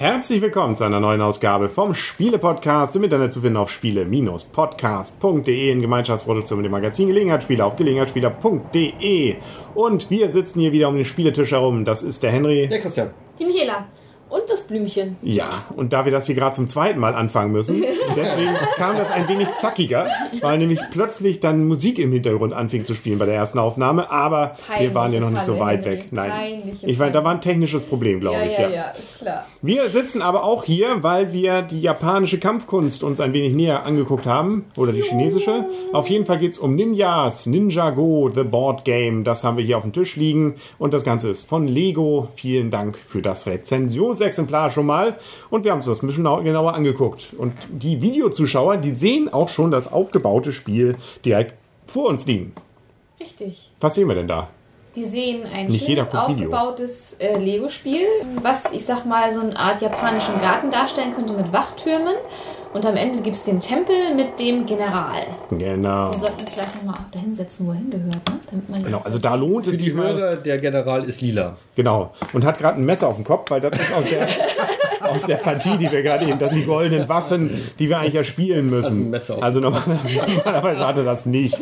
Herzlich willkommen zu einer neuen Ausgabe vom Spiele-Podcast. Im Internet zu finden auf spiele-podcast.de in Gemeinschaftsproduktion mit dem Magazin Gelegenheitsspieler auf gelegenheitsspieler.de. Und wir sitzen hier wieder um den Spieletisch herum. Das ist der Henry. Der Christian. Die Michaela. Und das Blümchen. Ja, und da wir das hier gerade zum zweiten Mal anfangen müssen, deswegen kam das ein wenig zackiger, weil nämlich plötzlich dann Musik im Hintergrund anfing zu spielen bei der ersten Aufnahme, aber wir waren ja noch nicht so weit weg. Nein. Peinliche Ich meine, da war ein technisches Problem, glaube Ja, ich. ja, ja, ist klar. Wir sitzen aber auch hier, weil wir die japanische Kampfkunst uns ein wenig näher angeguckt haben. Oder die chinesische. Auf jeden Fall geht's um Ninjas, Ninja Go, The Board Game. Das haben wir hier auf dem Tisch liegen. Und das Ganze ist von Lego. Vielen Dank für das Rezensionsexemplar schon mal. Und wir haben uns das ein bisschen nau- genauer angeguckt. Und die Videozuschauer, die sehen auch schon das aufgebaute Spiel direkt vor uns liegen. Richtig. Was sehen wir denn da? Wir sehen ein Nicht schönes aufgebautes äh, Lego-Spiel, was ich sag mal so eine Art japanischen Garten darstellen könnte mit Wachtürmen. Und am Ende gibt es den Tempel mit dem General. Genau. Wir sollten uns gleich nochmal da hinsetzen, wo er hingehört, ne? Damit man Genau, also da lohnt Für es die sich mal. Hörer, der General ist lila. Genau. Und hat gerade ein Messer auf dem Kopf, weil das ist aus der, aus der Partie, die wir gerade eben, das sind die goldenen Waffen, die wir eigentlich ja spielen müssen. also normal- normalerweise hatte das nicht.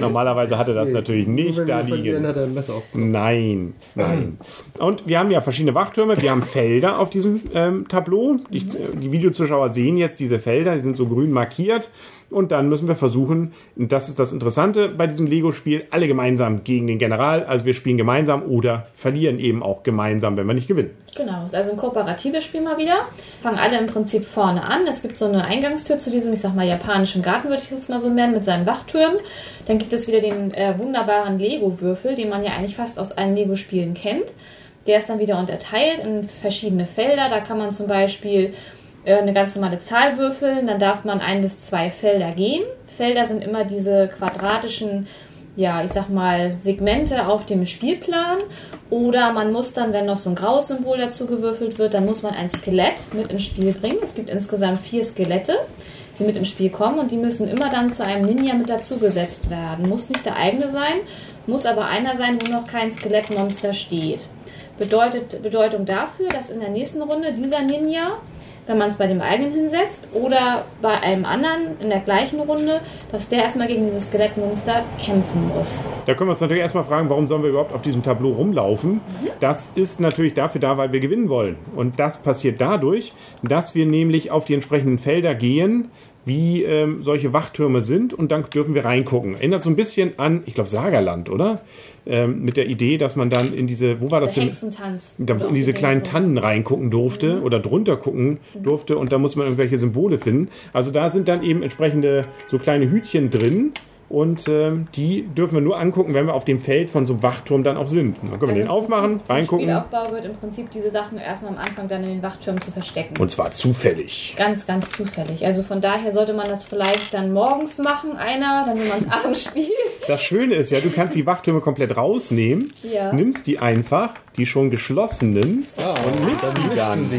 Normalerweise hatte das natürlich nicht da liegen. hat er ein Messer auf. Nein, nein. Und wir haben ja verschiedene Wachtürme, wir haben Felder auf diesem ähm, Tableau. Die, die Videozuschauer sehen jetzt diese Felder, die sind so grün markiert. Und dann müssen wir versuchen, und das ist das Interessante bei diesem Lego-Spiel, alle gemeinsam gegen den General. Also wir spielen gemeinsam oder verlieren eben auch gemeinsam, wenn wir nicht gewinnen. Genau, ist also ein kooperatives Spiel mal wieder. Fangen alle im Prinzip vorne an. Es gibt so eine Eingangstür zu diesem, ich sag mal, japanischen Garten, würde ich das mal so nennen, mit seinen Wachtürmen. Dann gibt es wieder den äh, wunderbaren Lego-Würfel, den man ja eigentlich fast aus allen Lego-Spielen kennt. Der ist dann wieder unterteilt in verschiedene Felder. Da kann man zum Beispiel eine ganz normale Zahl würfeln. Dann darf man ein bis zwei Felder gehen. Felder sind immer diese quadratischen ja, ich sag mal, Segmente auf dem Spielplan. Oder man muss dann, wenn noch so ein graues Symbol dazu gewürfelt wird, dann muss man ein Skelett mit ins Spiel bringen. Es gibt insgesamt vier Skelette, die mit ins Spiel kommen und die müssen immer dann zu einem Ninja mit dazugesetzt werden. Muss nicht der eigene sein, muss aber einer sein, wo noch kein Skelettmonster steht. Bedeutet, Bedeutung dafür, dass in der nächsten Runde dieser Ninja wenn man es bei dem eigenen hinsetzt oder bei einem anderen in der gleichen Runde, dass der erstmal gegen dieses Skelettmonster kämpfen muss. Da können wir uns natürlich erstmal fragen, warum sollen wir überhaupt auf diesem Tableau rumlaufen? Das ist natürlich dafür da, weil wir gewinnen wollen. Und das passiert dadurch, dass wir nämlich auf die entsprechenden Felder gehen, wie ähm, solche Wachtürme sind und dann dürfen wir reingucken. Erinnert so ein bisschen an, ich glaube, Sagerland, oder? Ähm, mit der Idee, dass man dann in diese, wo war das Der denn? Hexentanz. da in diese die kleinen. Tannen reingucken durfte oder drunter gucken durfte und da muss man irgendwelche Symbole finden. Also da sind dann eben entsprechende so kleine Hütchen drin und ähm, die dürfen wir nur angucken, wenn wir auf dem Feld von so einem Wachturm dann auch sind. Dann können wir Also den im aufmachen, Prinzip zum reingucken Spielaufbau wird im Prinzip diese Sachen erstmal am Anfang dann in den Wachtürmen zu verstecken. und zwar zufällig. Ganz, ganz zufällig. Also von daher sollte man das vielleicht dann morgens machen, einer, dann wenn man es abends spielt. Das Schöne ist ja, du kannst die Wachtürme komplett rausnehmen, Ja. nimmst die einfach, die schon geschlossenen und mischst die dann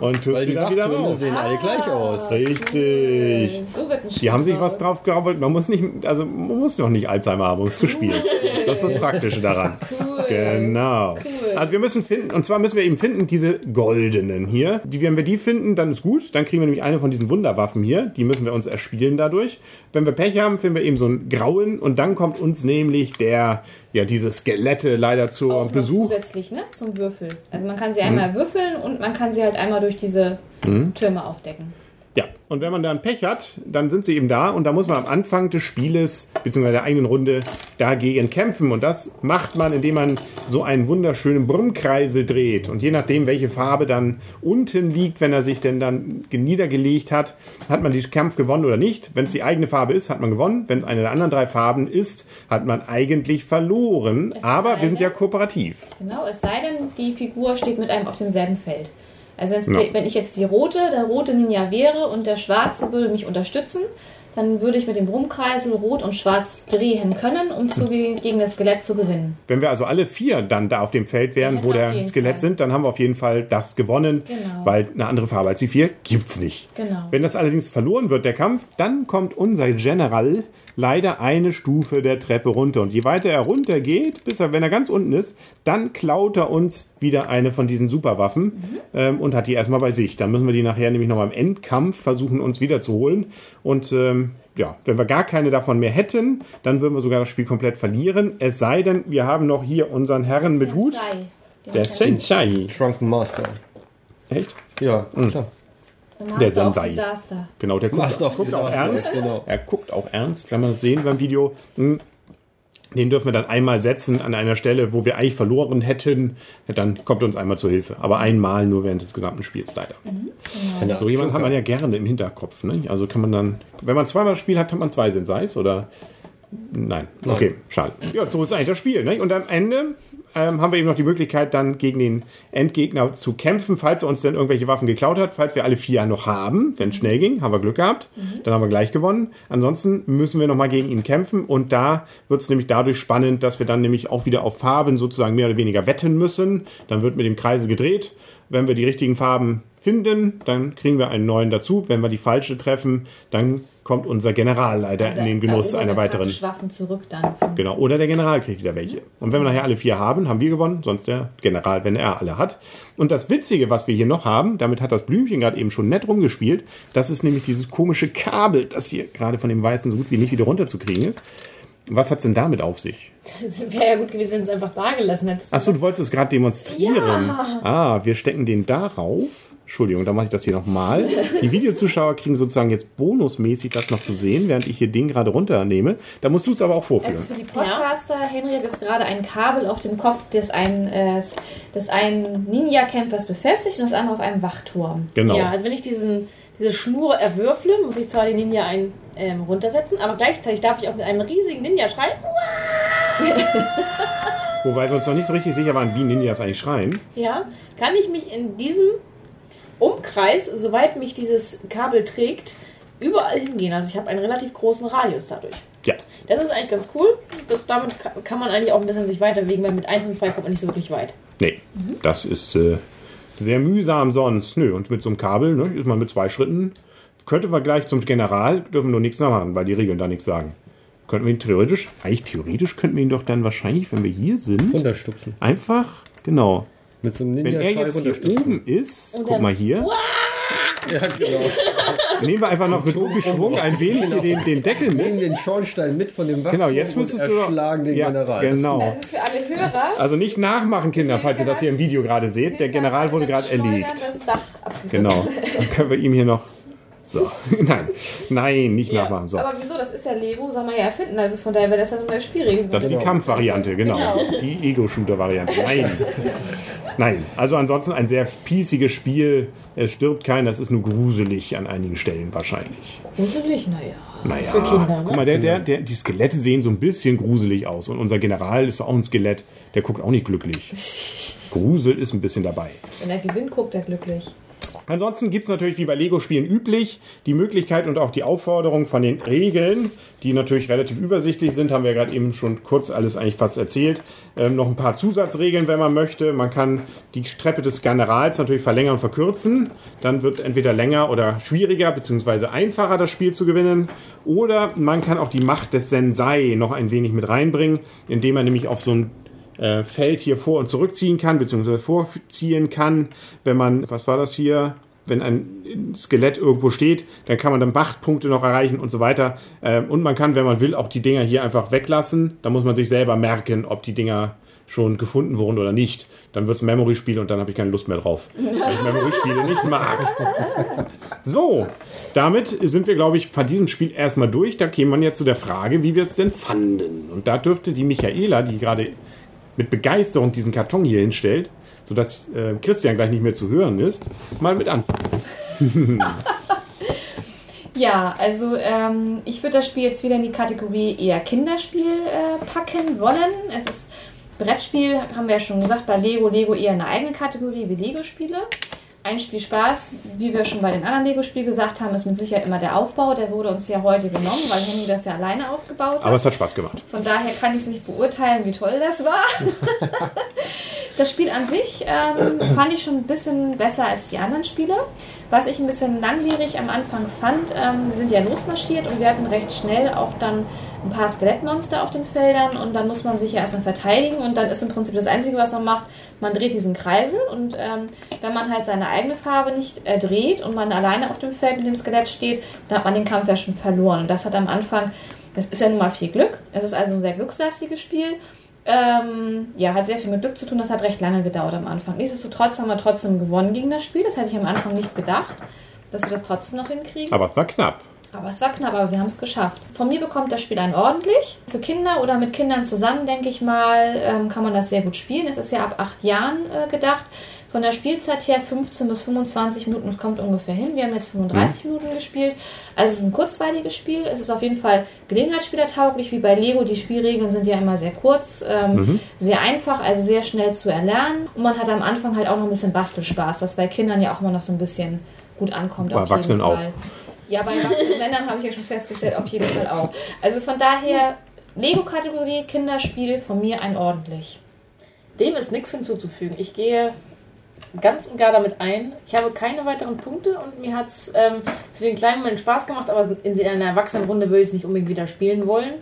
und tust Weil sie die dann wieder Wachtürme raus. sehen alle gleich aus. Richtig. So wird ein Die haben sich was drauf gearbeitet. Man muss nicht, also man muss noch nicht Alzheimer haben, um es zu spielen. Das ist das Praktische daran. Cool. Genau. Cool. Also wir müssen finden, und zwar müssen wir eben finden, diese goldenen hier. Die, wenn wir die finden, dann ist gut. Dann kriegen wir nämlich eine von diesen Wunderwaffen hier. Die müssen wir uns erspielen dadurch. Wenn wir Pech haben, finden wir eben so einen grauen und dann kommt uns nämlich der, ja, diese Skelette leider zur Auch Besuch. zusätzlich, ne, zum Würfel. Also man kann sie Mhm. einmal würfeln und man kann sie halt einmal durch diese Türme aufdecken. Ja, und wenn man dann Pech hat, dann sind sie eben da und da muss man am Anfang des Spieles, beziehungsweise der eigenen Runde, dagegen kämpfen. Und das macht man, indem man so einen wunderschönen Brummkreisel dreht. Und je nachdem, welche Farbe dann unten liegt, wenn er sich denn dann niedergelegt hat, hat man den Kampf gewonnen oder nicht. Wenn es die eigene Farbe ist, hat man gewonnen. Wenn es eine der anderen drei Farben ist, hat man eigentlich verloren. Es Aber wir sind ja kooperativ. Genau, es sei denn, die Figur steht mit einem auf demselben Feld. Also wenn's Ja. die, wenn ich jetzt die rote, der rote Ninja wäre und der schwarze würde mich unterstützen, dann würde ich mit dem Brummkreisel Rot und Schwarz drehen können, um zu, gegen das Skelett zu gewinnen. Wenn wir also alle vier dann da auf dem Feld wären, Ja, wo der Skelett Fall. sind, dann haben wir auf jeden Fall das gewonnen, Genau. weil eine andere Farbe als die vier gibt's nicht. Genau. Wenn das allerdings verloren wird, der Kampf, dann kommt unser General leider eine Stufe der Treppe runter. Und je weiter er runter geht, bis er, wenn er ganz unten ist, dann klaut er uns wieder eine von diesen Superwaffen Mhm. ähm, und hat die erstmal bei sich. Dann müssen wir die nachher nämlich nochmal im Endkampf versuchen, uns wieder zu holen. Und ähm, ja, wenn wir gar keine davon mehr hätten, dann würden wir sogar das Spiel komplett verlieren. Es sei denn, wir haben noch hier unseren Herren mit Hut. Sensei. Der Sensei. Shrunken Master. Echt? Ja, Hm. klar. Der Master of Sensei. Disaster. Genau, der guckt, Master of guckt auch ernst. genau. Er guckt auch ernst, kann man das sehen beim Video. Hm. Den dürfen wir dann einmal setzen an einer Stelle, wo wir eigentlich verloren hätten. Dann kommt er uns einmal zur Hilfe. Aber einmal nur während des gesamten Spiels leider. Keine So jemand Joker. hat man ja gerne im Hinterkopf. Ne? Also kann man dann, wenn man zweimal das Spiel hat, hat man zwei Senseis oder? Nein. Nein. Okay, schade. Ja, so ist eigentlich das Spiel. Ne? Und am Ende ähm, haben wir eben noch die Möglichkeit, dann gegen den Endgegner zu kämpfen, falls er uns dann irgendwelche Waffen geklaut hat. Falls wir alle vier noch haben, wenn es schnell ging, haben wir Glück gehabt. Dann haben wir gleich gewonnen. Ansonsten müssen wir nochmal gegen ihn kämpfen. Und da wird es nämlich dadurch spannend, dass wir dann nämlich auch wieder auf Farben sozusagen mehr oder weniger wetten müssen. Dann wird mit dem Kreisel gedreht. Wenn wir die richtigen Farben finden, dann kriegen wir einen neuen dazu. Wenn wir die falsche treffen, dann kommt unser General leider in den Genuss einer weiteren. Waffen zurück dann. Genau, oder der General kriegt wieder welche. Und wenn wir nachher alle vier haben, haben wir gewonnen, sonst der General, wenn er alle hat. Und das Witzige, was wir hier noch haben, damit hat das Blümchen gerade eben schon nett rumgespielt, das ist nämlich dieses komische Kabel, das hier gerade von dem Weißen so gut wie nicht wieder runterzukriegen ist. Was hat's denn damit auf sich? Das wäre ja gut gewesen, wenn du es einfach da gelassen hättest. Achso, du wolltest es gerade demonstrieren. Ja. Ah, wir stecken den darauf. Entschuldigung, dann mache ich das hier nochmal. Die Videozuschauer kriegen sozusagen jetzt bonusmäßig das noch zu sehen, während ich hier den gerade runternehme. Da musst du es aber auch vorführen. Also für die Podcaster, Henry hat jetzt gerade ein Kabel auf dem Kopf des einen, äh, des einen Ninja-Kämpfers befestigt und das andere auf einem Wachturm. genau. Ja, also wenn ich diesen, diese Schnur erwürfle, muss ich zwar den Ninja ein, ähm, runtersetzen, aber gleichzeitig darf ich auch mit einem riesigen Ninja schreien. Wobei wir uns noch nicht so richtig sicher waren, wie Ninjas eigentlich schreien. Ja, kann ich mich in diesem Umkreis, soweit mich dieses Kabel trägt, überall hingehen. Also ich habe einen relativ großen Radius dadurch. Ja. Das ist eigentlich ganz cool. Das, damit ka- kann man eigentlich auch ein bisschen sich weiterbewegen, weil mit 1 und 2 kommt man nicht so wirklich weit. Nee, das ist äh, sehr mühsam sonst. Nö, und mit so einem Kabel ne, ist man mit zwei Schritten. Könnte wir gleich zum General, dürfen nur nichts machen, weil die Regeln da nichts sagen. Könnten wir ihn theoretisch, eigentlich theoretisch könnten wir ihn doch dann wahrscheinlich, wenn wir hier sind, Runterstupsen. einfach, genau. Mit so einem Wenn er jetzt hier oben ist, guck dann- mal hier, Ja, genau. nehmen wir einfach noch mit so viel Schwung ein wenig hier den, den Deckel Nehmen mit. den Schornstein mit von dem Wachturm Genau, jetzt müsstest und du. erschlagen den ja, General. Genau. Das ist für alle Hörer. Also nicht nachmachen, Kinder, falls ihr das hier im Video gerade seht. Der General wurde gerade erlegt. Das Dach abgerissen. Genau. Dann können wir ihm hier noch. So. Nein. Nein, nicht Ja, nachmachen. So. Aber wieso? Das ist ja Lego, soll man ja erfinden. Also von daher wäre das ja eine neue Spielregel. Das ist die Genau. Kampfvariante, genau. Genau. Die Ego-Shooter-Variante. Nein. Nein. Also ansonsten ein sehr piesiges Spiel. Es stirbt kein, das ist nur gruselig an einigen Stellen wahrscheinlich. Gruselig, naja. Naja, Für Kinder, ne? guck mal, der, der, der, die Skelette sehen so ein bisschen gruselig aus. Und unser General ist auch ein Skelett, der guckt auch nicht glücklich. Grusel ist ein bisschen dabei. Wenn er gewinnt, guckt er glücklich. Ansonsten gibt es natürlich wie bei Lego-Spielen üblich die Möglichkeit und auch die Aufforderung von den Regeln, die natürlich relativ übersichtlich sind, haben wir gerade eben schon kurz alles eigentlich fast erzählt. Ähm, noch ein paar Zusatzregeln, wenn man möchte. Man kann die Treppe des Generals natürlich verlängern und verkürzen. Dann wird es entweder länger oder schwieriger bzw. einfacher, das Spiel zu gewinnen. Oder man kann auch die Macht des Sensei noch ein wenig mit reinbringen, indem man nämlich auf so ein äh, Feld hier vor- und zurückziehen kann, beziehungsweise vorziehen kann. Wenn man, was war das hier? Wenn ein Skelett irgendwo steht, dann kann man dann Machtpunkte noch erreichen und so weiter. Ähm, und man kann, wenn man will, auch die Dinger hier einfach weglassen. Da muss man sich selber merken, ob die Dinger schon gefunden wurden oder nicht. Dann wird es ein Memory-Spiel und dann habe ich keine Lust mehr drauf, weil ich Memory-Spiele nicht mag. So, damit sind wir, glaube ich, bei diesem Spiel erstmal durch. Da käme man jetzt zu der Frage, wie wir es denn fanden. Und da dürfte die Michaela, die gerade mit Begeisterung diesen Karton hier hinstellt, sodass äh, Christian gleich nicht mehr zu hören ist, mal mit anfangen. Ja, also ähm, ich würde das Spiel jetzt wieder in die Kategorie eher Kinderspiel äh, packen wollen. Es ist Brettspiel, haben wir ja schon gesagt, bei Lego, Lego eher eine eigene Kategorie wie Lego-Spiele. Ein Spiel Spaß, wie wir schon bei den anderen Lego-Spielen gesagt haben, ist mit Sicherheit immer der Aufbau. Der wurde uns ja heute genommen, weil Henning das ja alleine aufgebaut hat. Aber es hat Spaß gemacht. Von daher kann ich es nicht beurteilen, wie toll das war. das Spiel an sich ähm, fand ich schon ein bisschen besser als die anderen Spiele. Was ich ein bisschen langwierig am Anfang fand, ähm, wir sind ja losmarschiert und wir hatten recht schnell auch dann ein paar Skelettmonster auf den Feldern und dann muss man sich ja erstmal verteidigen und dann ist im Prinzip das Einzige, was man macht, man dreht diesen Kreisel und ähm, wenn man halt seine eigene Farbe nicht äh, dreht und man alleine auf dem Feld mit dem Skelett steht, dann hat man den Kampf ja schon verloren. Und das hat am Anfang, das ist ja nun mal viel Glück, es ist also ein sehr glückslastiges Spiel ähm, ja, hat sehr viel mit Glück zu tun. Das hat recht lange gedauert am Anfang. Nichtsdestotrotz haben wir trotzdem gewonnen gegen das Spiel. Das hätte ich am Anfang nicht gedacht, dass wir das trotzdem noch hinkriegen. Aber es war knapp. Aber es war knapp, aber wir haben es geschafft. Von mir bekommt das Spiel ein ordentlich. Für Kinder oder mit Kindern zusammen, denke ich mal, ähm, kann man das sehr gut spielen. Es ist ja ab acht Jahren äh, gedacht. Von der Spielzeit her 15 bis 25 Minuten, das kommt ungefähr hin. Wir haben jetzt 35 Minuten gespielt. Also es ist ein kurzweiliges Spiel. Es ist auf jeden Fall gelegenheitsspielertauglich, wie bei Lego. Die Spielregeln sind ja immer sehr kurz, ähm, sehr einfach, also sehr schnell zu erlernen. Und man hat am Anfang halt auch noch ein bisschen Bastelspaß, was bei Kindern ja auch immer noch so ein bisschen gut ankommt. Bei auf jeden Erwachsenen auch. Fall. Ja, bei erwachsenen Männern habe ich ja schon festgestellt, auf jeden Fall auch. Also von daher, Lego-Kategorie, Kinderspiel, von mir ein ordentlich. Dem ist nichts hinzuzufügen. Ich gehe ganz und gar damit ein. Ich habe keine weiteren Punkte und mir hat es ähm, für den kleinen Moment Spaß gemacht, aber in einer Erwachsenenrunde würde ich es nicht unbedingt wieder spielen wollen.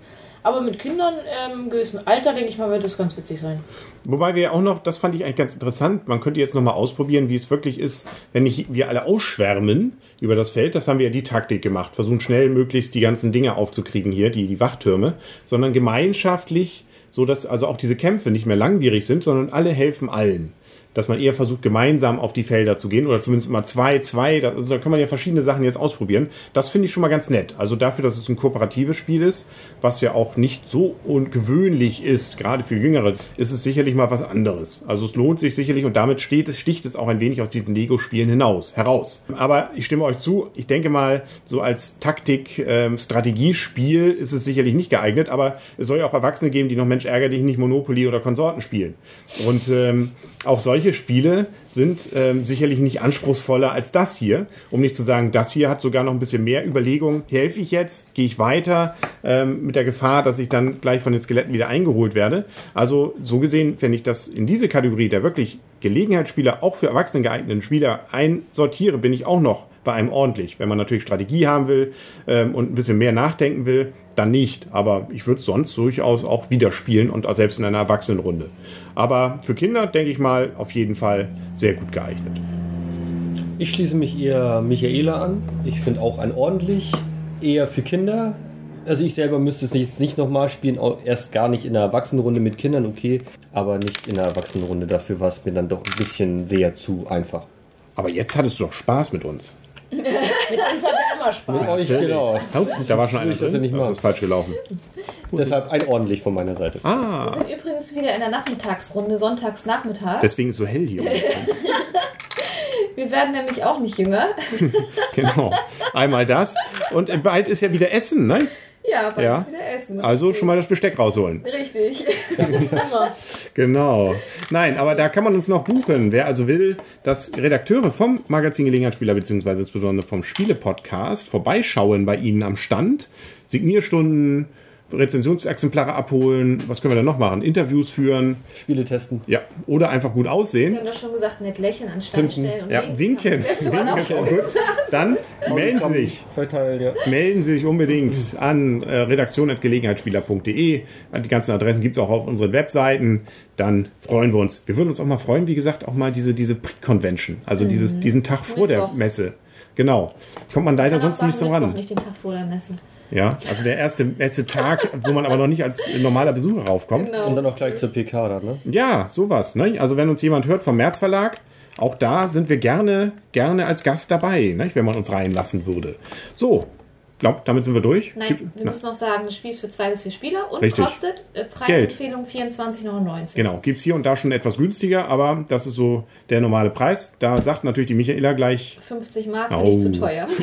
Aber mit Kindern ähm, im gewissen Alter, denke ich mal, wird es ganz witzig sein. Wobei wir auch noch, das fand ich eigentlich ganz interessant, man könnte jetzt nochmal ausprobieren, wie es wirklich ist, wenn ich, wir alle ausschwärmen über das Feld. Das haben wir ja die Taktik gemacht. Versuchen schnell möglichst die ganzen Dinge aufzukriegen hier, die, die Wachtürme, sondern gemeinschaftlich, so dass also auch diese Kämpfe nicht mehr langwierig sind, sondern alle helfen allen. Dass man eher versucht, gemeinsam auf die Felder zu gehen oder zumindest immer zwei, zwei. Da, also da kann man ja verschiedene Sachen jetzt ausprobieren. Das finde ich schon mal ganz nett. Also dafür, dass es ein kooperatives Spiel ist, was ja auch nicht so ungewöhnlich ist, gerade für Jüngere, ist es sicherlich mal was anderes. Also es lohnt sich sicherlich und damit steht es, sticht es auch ein wenig aus diesen Lego-Spielen hinaus, heraus. Aber ich stimme euch zu, ich denke mal, so als Taktik-Strategiespiel ist es sicherlich nicht geeignet, aber es soll ja auch Erwachsene geben, die noch Mensch ärger dich nicht Monopoly oder Konsorten spielen. Und ähm, auch solche Spiele sind ähm, sicherlich nicht anspruchsvoller als das hier. Um nicht zu sagen, das hier hat sogar noch ein bisschen mehr Überlegung. Helfe ich jetzt? Gehe ich weiter? Ähm, mit der Gefahr, dass ich dann gleich von den Skeletten wieder eingeholt werde. Also so gesehen, wenn ich das in diese Kategorie der wirklich Gelegenheitsspieler, auch für Erwachsene geeigneten Spieler einsortiere, bin ich auch noch bei einem ordentlich. Wenn man natürlich Strategie haben will ähm, und ein bisschen mehr nachdenken will, dann nicht. Aber ich würde es sonst durchaus auch wieder spielen und auch selbst in einer Erwachsenenrunde. Aber für Kinder, denke ich mal, auf jeden Fall sehr gut geeignet. Ich schließe mich eher Michaela an. Ich finde auch ein ordentlich, eher für Kinder. Also ich selber müsste es nicht, nicht nochmal spielen, auch erst gar nicht in einer Erwachsenenrunde mit Kindern, okay, aber nicht in einer Erwachsenenrunde. Dafür war es mir dann doch ein bisschen sehr zu einfach. Aber jetzt hattest du doch Spaß mit uns. Mit uns hat er immer Spaß. Mit euch, genau. Da war schon einer das drin. nicht Das ist falsch gelaufen. Deshalb ein ordentlich von meiner Seite. Ah, Wir sind übrigens wieder in der Nachmittagsrunde, sonntags Nachmittag. deswegen ist es so hell hier. Wir werden nämlich auch nicht jünger. genau. Einmal das. Und bald ist ja wieder Essen, ne? Ja, bald Ja. wieder Essen. Also schon mal das Besteck rausholen. Richtig. Genau. Nein, aber da kann man uns noch buchen. Wer also will, dass Redakteure vom Magazin Gelegenheitsspieler beziehungsweise insbesondere vom Spiele-Podcast vorbeischauen bei Ihnen am Stand, Signierstunden, Rezensionsexemplare abholen, was können wir denn noch machen? Interviews führen, Spiele testen. ja, oder einfach gut Wir aussehen. haben doch schon gesagt, nett lächeln, an stellen und Ja, winken. Wir winken. schon Dann melden Sie sich. Verteilt, ja. melden Sie sich unbedingt an äh, redaktion.gelegenheitsspieler.de. Die ganzen Adressen gibt's auch auf unseren Webseiten. Dann freuen wir uns. Wir würden uns auch mal freuen, wie gesagt, auch mal diese, diese Pre-Convention, also dieses, diesen Tag vor der Mittwochs. Messe. Genau. Kommt man leider sonst nicht so ran. nicht den Tag vor der Messe. Ja, also der erste Messetag, wo man aber noch nicht als normaler Besucher raufkommt. Und Genau. dann auch gleich zur PK dann, ne? Ja, sowas. Ne? Also wenn uns jemand hört vom März Verlag, auch da sind wir gerne, gerne als Gast dabei, ne? wenn man uns reinlassen würde. So, glaub, damit sind wir durch. Nein, Gibt- wir müssen noch sagen, das Spiel ist für zwei bis vier Spieler und Richtig. kostet äh, Preisempfehlung 24,99. Genau, gibt's hier und da schon etwas günstiger, aber das ist so der normale Preis. Da sagt natürlich die Michaela gleich, 50 Mark Oh. finde ich zu teuer.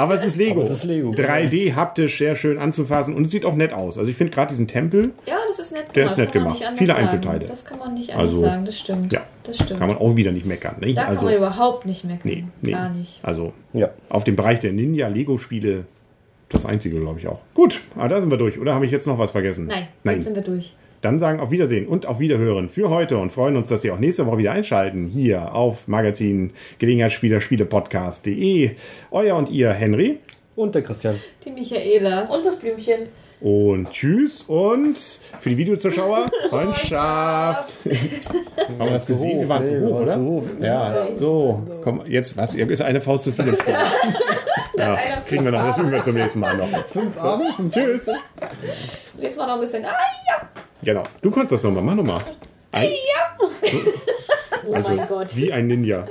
Aber es ist Lego. Aber es ist Lego, 3D, haptisch, sehr schön anzufassen und es sieht auch nett aus. Also ich finde gerade diesen Tempel Ja, das ist nett Der ist nett gemacht. Viele sagen. Einzelteile. Das kann man nicht anders Also, sagen, das stimmt. ja. Das stimmt. kann man auch wieder nicht meckern. Nicht? da also, kann man überhaupt nicht meckern. nee, nee. Gar nicht. Also Ja. auf dem Bereich der Ninja-Lego-Spiele das einzige, glaube ich auch. Gut, aber da sind wir durch. Oder habe ich jetzt noch was vergessen? Nein, Nein. jetzt sind wir durch. Dann sagen auf Wiedersehen und auf Wiederhören für heute und freuen uns, dass Sie auch nächste Woche wieder einschalten hier auf Magazin Gelegenheitsspieler Spiele Podcast.de. Euer und ihr Henry Und der Christian. Die Michaela. Und das Blümchen. und tschüss und für die Videozuschauer Freundschaft. Haben wir das gesehen? Wir waren zu hoch, oder? Ja, so. Komm, jetzt was? Ist eine Faust zu viel. Ja, kriegen wir noch. Das üben wir zum nächsten Mal noch. Fünf Arme, fünf Tschüss. Jetzt mal noch ein bisschen. Ah ja! Genau. Du kannst das nochmal. Mach nochmal. Ein, Oh also, mein Gott. wie ein Ninja.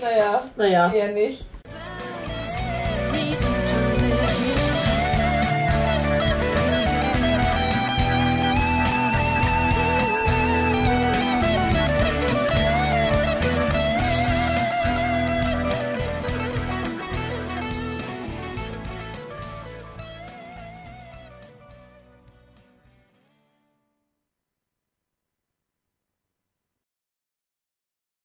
Naja, Naja. eher nicht.